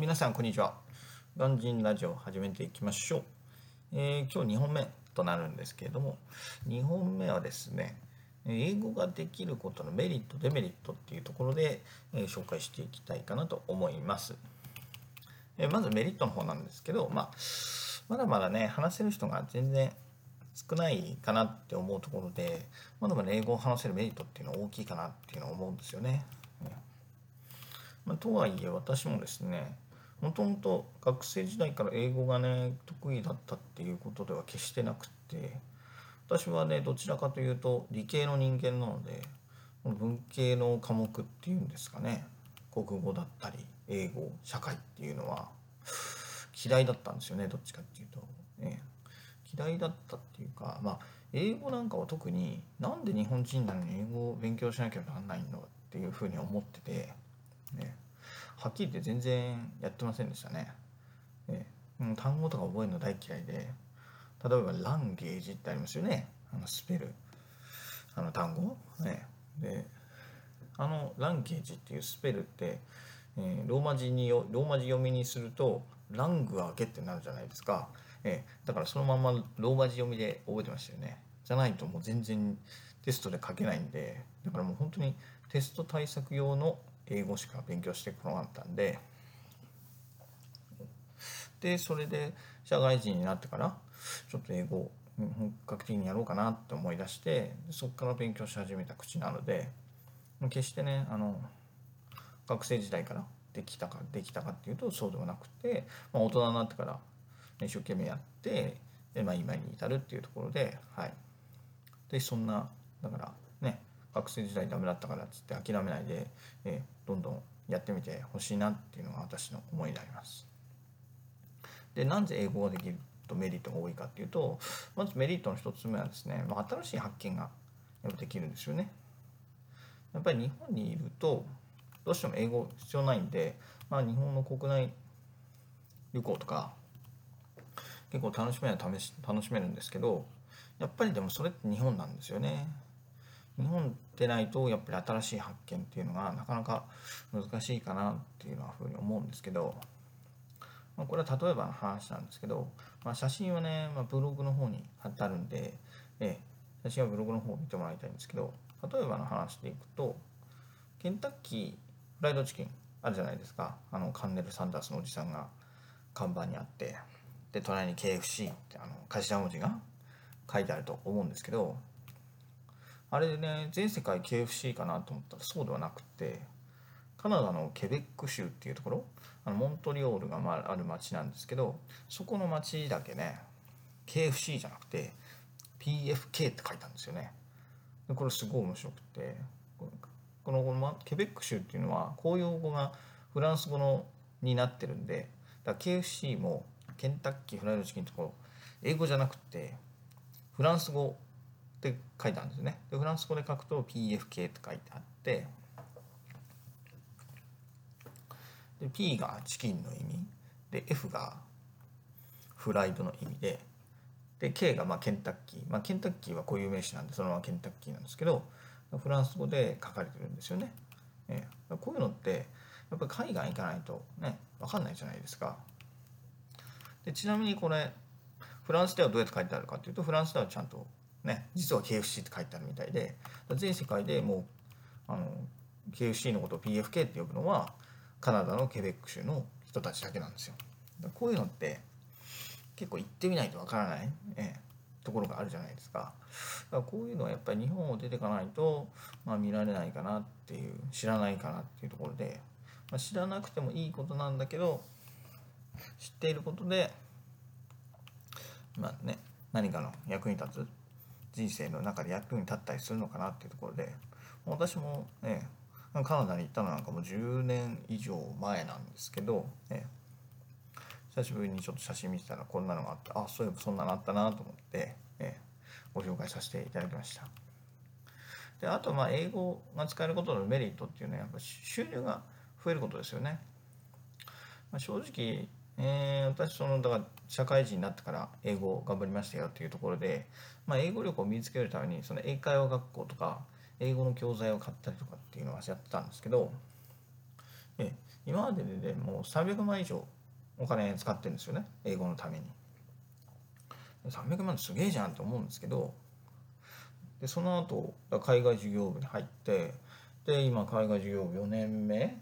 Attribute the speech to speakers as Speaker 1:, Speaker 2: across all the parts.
Speaker 1: 皆さんこんにちは。ガンジンラジオ始めていきましょう。えー、今日2本目となるんですけれども、2本目はですね、英語ができることのメリット、デメリットっていうところで、えー、紹介していきたいかなと思います。えー、まずメリットの方なんですけど、まあ、まだまだね、話せる人が全然少ないかなって思うところで、まだまだ英語を話せるメリットっていうのは大きいかなっていうのを思うんですよね。ま、とはいえ私もですねもともと学生時代から英語がね得意だったっていうことでは決してなくて私はねどちらかというと理系の人間なので文系の科目っていうんですかね国語だったり英語社会っていうのは嫌いだったんですよねどっちかっていうと、ね、嫌いだったっていうかまあ英語なんかは特になんで日本人なのに英語を勉強しなきゃならないのっていうふうに思っててね、はっきり言って全然やってませんでしたね。ね単語とか覚えるの大嫌いで。例えばランゲージってありますよね。あのスペル。あの単語、ね、であのランゲージっていうスペルって、えー、ローマ字にローマ字読みにするとラングアゲってなるじゃないですか、えー、だからそのままローマ字読みで覚えてましたよね。じゃないともう全然テストで書けないんで。だからもう本当にテスト対策用の英語しか勉強してこなかったんででそれで社会人になってからちょっと英語本格的にやろうかなって思い出してそこから勉強し始めた口なので決してねあの学生時代からできたかできたかっていうとそうではなくて、まあ、大人になってから一生懸命やってで、まあ、今に至るっていうところではい。でそんなだから学生時代ダメだったからっつって諦めないで、え、どんどんやってみてほしいなっていうのが私の思いであります。でなぜ英語ができるとメリットが多いかっていうとまずメリットの一つ目はですね、まあ、新しい発見がやっぱできるんですよね。やっぱり日本にいるとどうしても英語必要ないんで、まあ、日本の国内旅行とか結構楽しめる試し楽しめるんですけどやっぱりでもそれって日本なんですよね。日本でないとやっぱり新しい発見っていうのがなかなか難しいかなっていうのはふうに思うんですけど、まあ、これは例えばの話なんですけど、まあ、写真はね、まあ、ブログの方に貼ってあるんで、え写真はブログの方を見てもらいたいんですけど例えばの話でいくとケンタッキーフライドチキンあるじゃないですか。あのカンネル・サンダースのおじさんが看板にあってで隣に KFC ってあの頭文字が書いてあると思うんですけどあれでね全世界 KFC かなと思ったらそうではなくてカナダのケベック州っていうところあのモントリオールがまあある町なんですけどそこの町だけね KFC じゃなくて PFK って書いたんですよね。でこれすごい面白くてこのこのケベック州っていうのは公用語がフランス語のになってるんでだから KFC もケンタッキーフライドチキンとこ英語じゃなくてフランス語って書いてあるんですねでフランス語で書くと PFK って書いてあってで P がチキンの意味で F がフライドの意味でで K がまあケンタッキー、まあ、ケンタッキーは固有名詞なんでそのままケンタッキーなんですけどフランス語で書かれてるんですよね。えー、こういうのってやっぱり海外行かないとね分かんないじゃないですか。でちなみにこれフランスではどうやって書いてあるかっていうとフランスではちゃんとね、実は KFC って書いてあるみたいで全世界でもうあの KFC のことを PFK って呼ぶのはカナダのケベック州の人たちだけなんですよ。こういうのって結構行ってみないとわからない、えところがあるじゃないですか。だからこういうのはやっぱり日本を出ていかないと、まあ、見られないかなっていう知らないかなっていうところで、まあ、知らなくてもいいことなんだけど知っていることでまあね何かの役に立つ人生の中で役に立ったりするのかなっていうところで私もねカナダに行ったのなんかもう10年以上前なんですけど、ね、久しぶりにちょっと写真見てたらこんなのがあってあそういえばそんなのあったなと思って、ね、ご紹介させていただきました。であとまあ英語が使えることのメリットっていうのはやっぱ収入が増えることですよね、まあ、正直えー、私そのだから社会人になってから英語を頑張りましたよっていうところで、まあ、英語力を身につけるためにその英会話学校とか英語の教材を買ったりとかっていうのはやってたんですけどえ今まででねもう300万以上お金使ってるんですよね英語のために。300万すげえじゃんと思うんですけどでその後海外事業部に入ってで今海外事業部4年目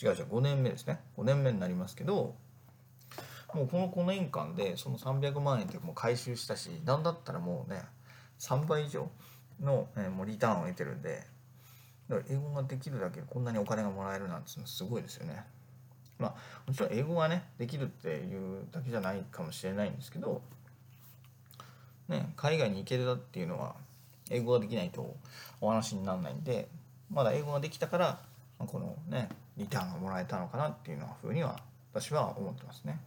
Speaker 1: 違う違う5年目ですね5年目になりますけどもうこの5年間でその300万円ってもう回収したし何だったらもうね3倍以上の、えもうリターンを得てるんでだから英語ができるだけこんなにお金がもらえるなんてすごいですよね。まあもちろん英語がねできるっていうだけじゃないかもしれないんですけど、ね、海外に行けるだっていうのは英語ができないとお話にならないんでまだ英語ができたからこのねリターンがもらえたのかなっていうのふうには私は思ってますね。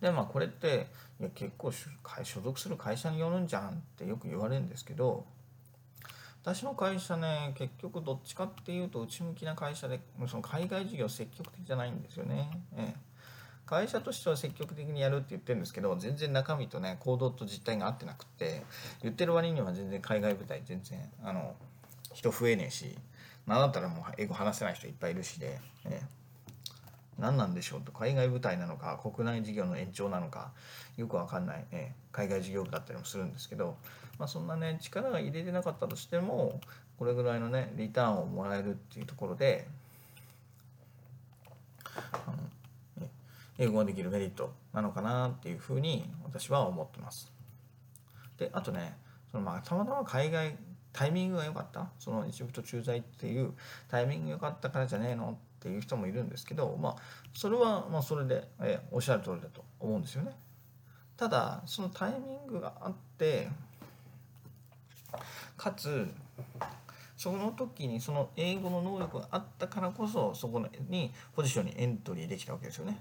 Speaker 1: でまあこれっていや結構所属する会社によるんじゃんってよく言われるんですけど私の会社ね結局どっちかっていうと内向きな会社でその海外事業積極的じゃないんですよね。ええ会社としては積極的にやるって言ってるんですけど全然中身とね行動と実態が合ってなくって言ってる割には全然海外舞台全然あの人増えねえし何だったらもう英語話せない人いっぱいいるしで、え何なんでしょうと。海外舞台なのか国内事業の延長なのかよくわかんない、え海外事業部だったりもするんですけど、まあ、そんなね力が入れてなかったとしてもこれぐらいのねリターンをもらえるっていうところであの英語ができるメリットなのかなっていうふうに私は思ってます。であとねそのまあたまたま海外タイミングが良かった？そのエジプト駐在っていうタイミング良かったからじゃねえのっていう人もいるんですけどまあそれはまあそれで、えおっしゃる通りだと思うんですよね。ただそのタイミングがあってかつその時にその英語の能力があったからこそそこにポジションにエントリーできたわけですよね。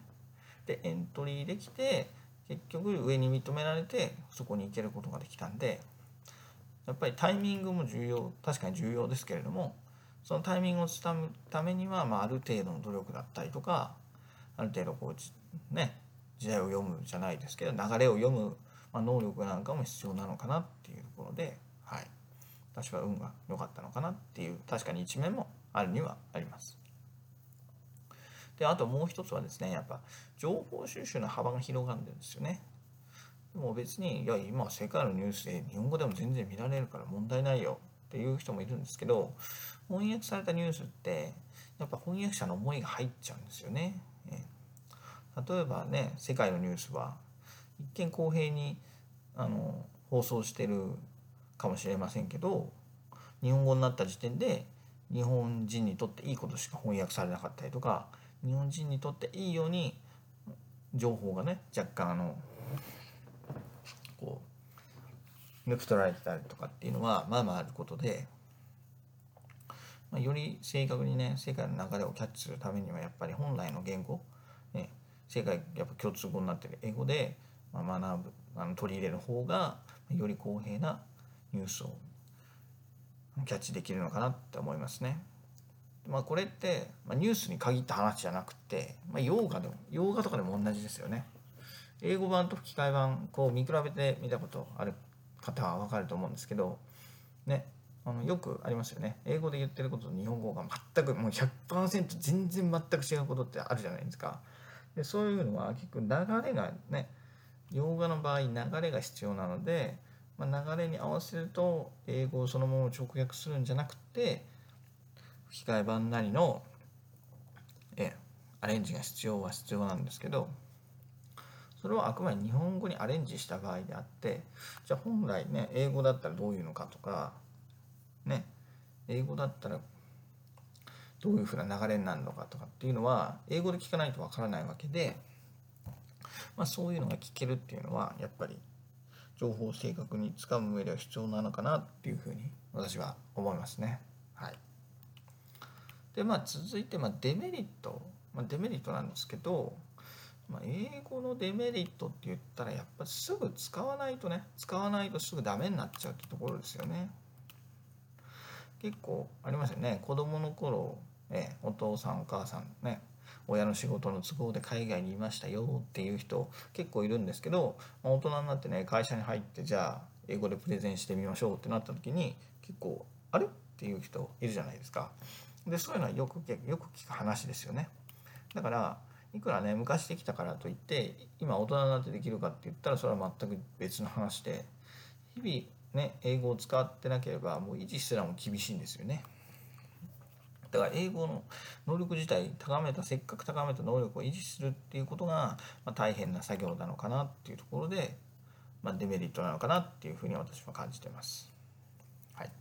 Speaker 1: でエントリーできて結局上に認められてそこに行けることができたんでやっぱりタイミングも重要確かに重要ですけれどもそのタイミングをつかむためには、まあ、ある程度の努力だったりとかある程度こうね時代を読むじゃないですけど流れを読む、まあ、能力なんかも必要なのかなっていうところで、はい、私は運が良かったのかなっていう確かに一面もあるにはあります。であともう一つはですねやっぱ情報収集の幅が広がるんですよね。もう別にいや今世界のニュースで日本語でも全然見られるから問題ないよっていう人もいるんですけど翻訳されたニュースってやっぱ翻訳者の思いが入っちゃうんですよね。例えばね世界のニュースは一見公平にあの放送してるかもしれませんけど日本語になった時点で日本人にとっていいことしか翻訳されなかったりとか日本人にとっていいように情報がね若干あのこう抜き取られてたりとかっていうのはまあまああることで、まあ、より正確にね世界の流れをキャッチするためにはやっぱり本来の言語、ね、世界やっぱ共通語になってる英語で学ぶあの取り入れる方がより公平なニュースをキャッチできるのかなって思いますね。まあ、これって、まあ、ニュースに限った話じゃなくて、まあ、洋画でも洋画とかでも同じですよね。英語版と吹き替え版こう見比べてみたことある方は分かると思うんですけどねあのよくありますよね。英語で言ってることと日本語が全くもう100%全然全く違うことってあるじゃないですか。でそういうのは結構流れがね洋画の場合流れが必要なので、まあ、流れに合わせると英語をそのまま直訳するんじゃなくて吹き替え版なりのえアレンジが必要は必要なんですけどそれはあくまで日本語にアレンジした場合であってじゃあ本来ね英語だったらどういうのかとかね英語だったらどういうふうな流れになるのかとかっていうのは英語で聞かないとわからないわけで、まあ、そういうのが聞けるっていうのはやっぱり情報を正確につかむ上では必要なのかなっていうふうに私は思いますね。はい、でまあ続いてまあデメリット、まあ、デメリットなんですけどまあ、英語のデメリットって言ったらやっぱすぐ使わないとね使わないとすぐダメになっちゃうってところですよね。結構ありますよね。子供の頃、えお父さんお母さんね親の仕事の都合で海外にいましたよっていう人結構いるんですけど、まあ、大人になってね会社に入ってじゃあ英語でプレゼンしてみましょうってなった時に結構あれっていう人いるじゃないですか。でそういうのはよくよく聞く話ですよね。だからいくらね昔できたからといって今大人になってできるかって言ったらそれは全く別の話で日々ね英語を使ってなければもう維持すらも厳しいんですよね。だから英語の能力自体高めたせっかく高めた能力を維持するっていうことが、まあ、大変な作業なのかなっていうところで、まあ、デメリットなのかなっていうふうに私は感じてます。はい、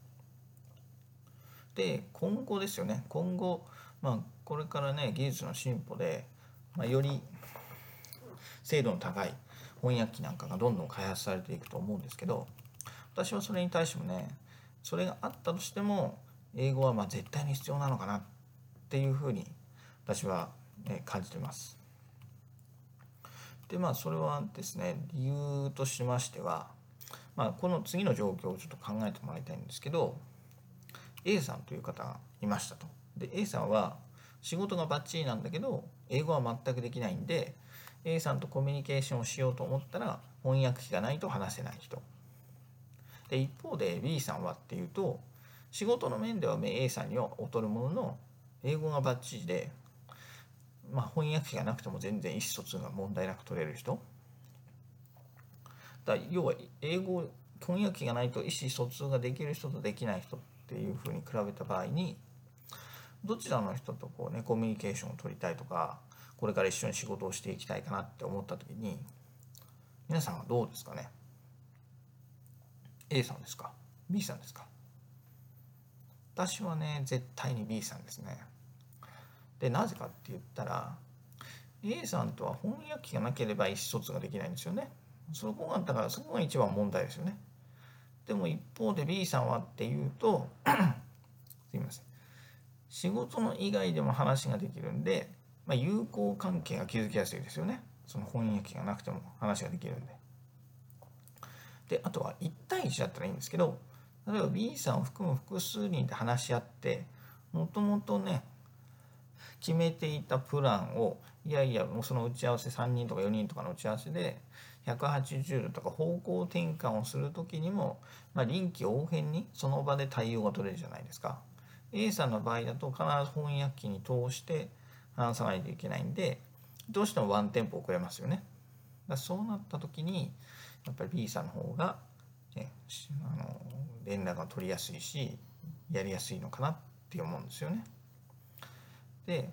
Speaker 1: で今後ですよね。今後、まあ、これからね技術の進歩で、まあ、より精度の高い翻訳機なんかがどんどん開発されていくと思うんですけど私はそれに対してもねそれがあったとしても英語はま絶対に必要なのかなっていうふうに私は、ね、感じてます。でまあそれはですね理由としましては、まあ、この次の状況をちょっと考えてもらいたいんですけど A さんという方がいましたと。で A さんは仕事がバッチリなんだけど英語は全くできないんで A さんとコミュニケーションをしようと思ったら翻訳機がないと話せない人。で一方で B さんはっていうと仕事の面では A さんには劣るものの英語がバッチリで、まあ、翻訳機がなくても全然意思疎通が問題なく取れる人だ要は英語翻訳機がないと意思疎通ができる人とできない人っていうふうに比べた場合にどちらの人とこう、ね、コミュニケーションを取りたいとかこれから一緒に仕事をしていきたいかなって思った時に皆さんはどうですかね？A さんですか？B さんですか？私はね絶対に B さんですね。でなぜかって言ったら A さんとは翻訳機がなければ意思疎通ができないんですよね。そこがだからそこが一番問題ですよね。でも一方で B さんはっていうと すいません。仕事の以外でも話ができるんで、まあ、友好関係が築きやすいですよねその翻訳がなくても話ができるんでであとは1対1だったらいいんですけど例えば B さんを含む複数人で話し合ってもともとね決めていたプランをいやいやもうその打ち合わせ3人とか4人とかの打ち合わせで180度とか方向転換をする時にも、まあ、臨機応変にその場で対応が取れるじゃないですか。A さんの場合だと必ず翻訳機に通して話さないといけないんでどうしてもワンテンポ遅れますよね。だそうなった時にやっぱり B さんの方が、ね、あの連絡が取りやすいしやりやすいのかなって思うんですよね。で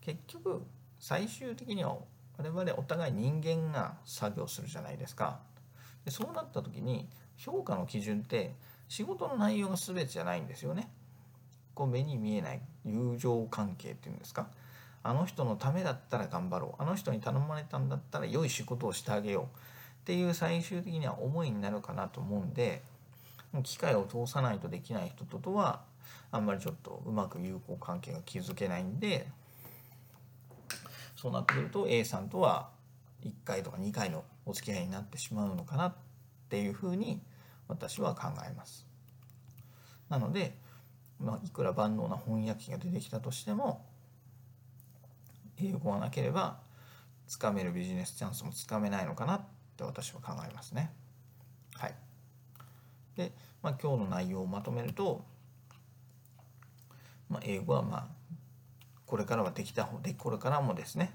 Speaker 1: 結局最終的には我々お互い人間が作業するじゃないですか。でそうなった時に評価の基準って仕事の内容が全てじゃないんですよね。こう目に見えない友情関係っていうんですか。あの人のためだったら頑張ろう。あの人に頼まれたんだったら良い仕事をしてあげよう。っていう最終的には思いになるかなと思うんで機械を通さないとできない人ととはあんまりちょっとうまく友好関係が築けないんでそうなってくると A さんとは1回とか2回のお付き合いになってしまうのかなっていうふうに私は考えます。なので、まあ、いくら万能な翻訳機が出てきたとしても英語がなければつかめるビジネスチャンスもつかめないのかなって私は考えますね。はい。で、まあ、今日の内容をまとめると、まあ、英語はまあこれからはできた方でこれからもですね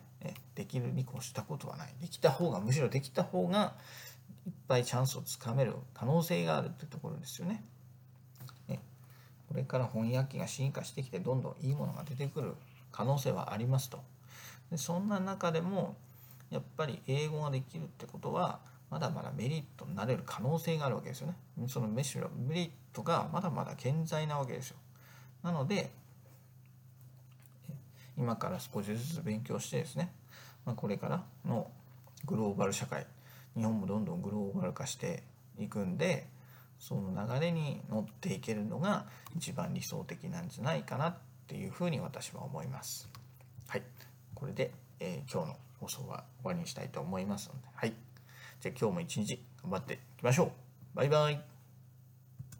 Speaker 1: できるに越したことはないできた方がむしろできた方がいっぱいチャンスをつかめる可能性があるってところですよね。これから翻訳機が進化してきてどんどんいいものが出てくる可能性はありますと。でそんな中でもやっぱり英語ができるってことはまだまだメリットになれる可能性があるわけですよね。そのむしろメリットがまだまだ健在なわけですよ。なので今から少しずつ勉強してですね、まあ、これからのグローバル社会日本もどんどんグローバル化していくんでその流れに乗っていけるのが一番理想的なんじゃないかなっていうふうに私は思います。はい、これで、えー、今日の放送は終わりにしたいと思いますので、はい。じゃあ今日も一日頑張っていきましょう。バイバイ。